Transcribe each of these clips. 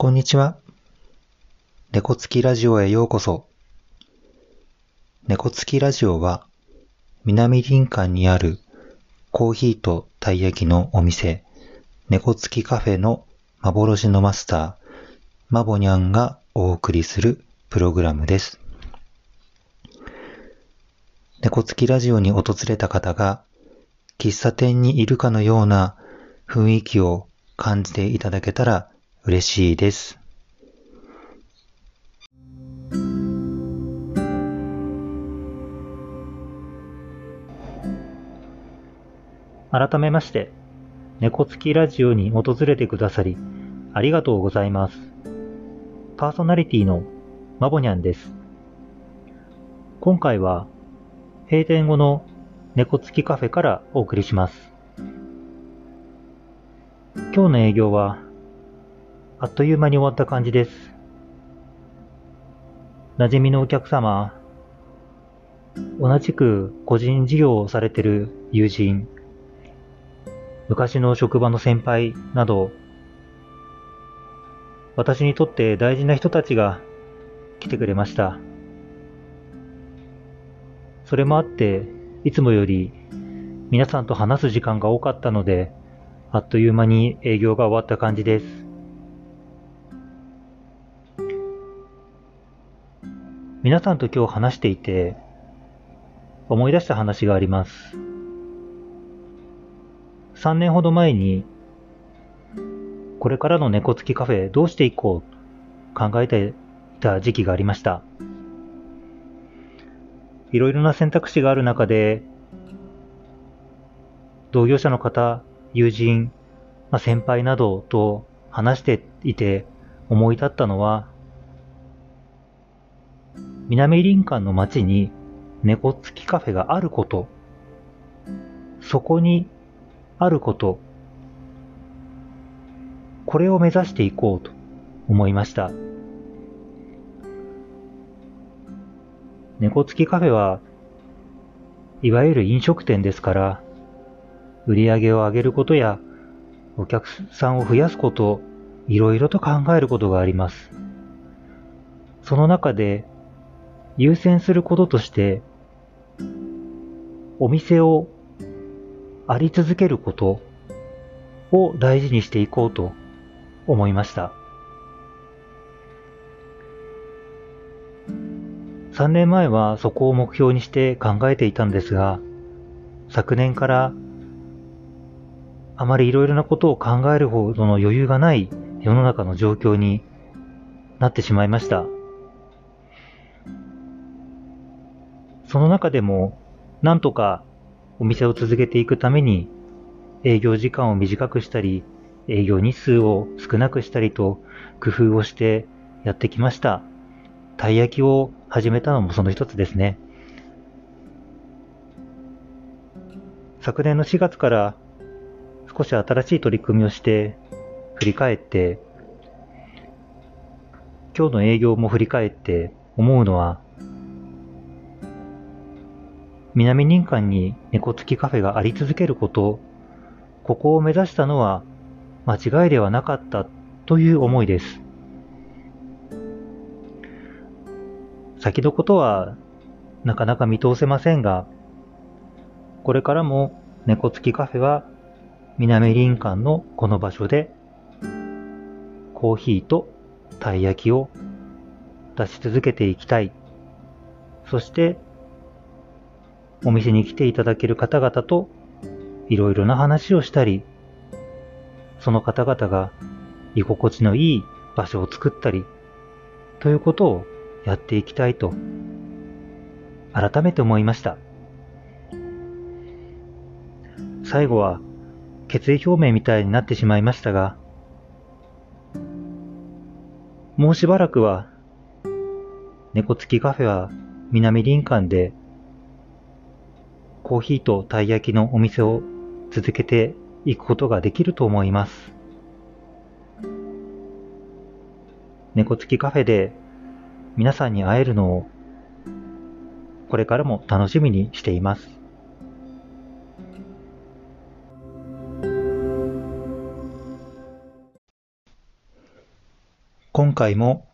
こんにちは。猫つきラジオへようこそ。猫つきラジオは、南林間にあるコーヒーとたい焼きのお店、猫つきカフェの幻のマスター、マボニャンがお送りするプログラムです。猫つきラジオに訪れた方が、喫茶店にいるかのような雰囲気を感じていただけたら嬉しいです。改めまして、猫つきラジオに訪れてくださり、ありがとうございます。パーソナリティのマボニャンです。今回は、閉店後の猫つきカフェからお送りします。今日の営業はあっという間に終わった感じです。馴染みのお客様、同じく個人事業をされてる友人、昔の職場の先輩など、私にとって大事な人たちが来てくれました。それもあって、いつもより皆さんと話す時間が多かったので、あっという間に営業が終わった感じです。皆さんと今日話していて、思い出した話があります。3年ほど前に、これからの猫付きカフェどうしていこう考えていた時期がありました。いろいろな選択肢がある中で、同業者の方、友人、まあ、先輩などと話していて思い立ったのは、南林間の街に猫付きカフェがあること、そこにあること、これを目指していこうと思いました。猫付きカフェは、いわゆる飲食店ですから、売り上げを上げることや、お客さんを増やすこと、いろいろと考えることがあります。その中で、優先することとして、お店をあり続けることを大事にしていこうと思いました。3年前はそこを目標にして考えていたんですが、昨年からあまりいろいろなことを考えるほどの余裕がない世の中の状況になってしまいました。その中でも、なんとかお店を続けていくために、営業時間を短くしたり、営業日数を少なくしたりと工夫をしてやってきました。たい焼きを始めたのもその一つですね。昨年の4月から少し新しい取り組みをして振り返って今日の営業も振り返って思うのは南林間に猫付きカフェがあり続けること、ここを目指したのは間違いではなかったという思いです。先のことはなかなか見通せませんが、これからも猫付きカフェは南林間のこの場所でコーヒーとたい焼きを出し続けていきたい。そしてお店に来ていただける方々といろいろな話をしたり、その方々が居心地のいい場所を作ったり、ということをやっていきたいと、改めて思いました。最後は決意表明みたいになってしまいましたが、もうしばらくは、猫付きカフェは南林間でコーヒーとたい焼きのお店を続けていくことができると思います。猫付きカフェで皆さんに会えるのをこれからも楽しみにしています。今回も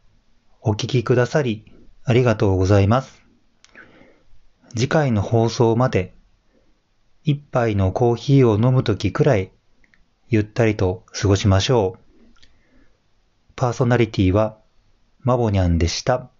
お聞きくださりありがとうございます。次回の放送まで一杯のコーヒーを飲むときくらいゆったりと過ごしましょう。パーソナリティはマボニャンでした。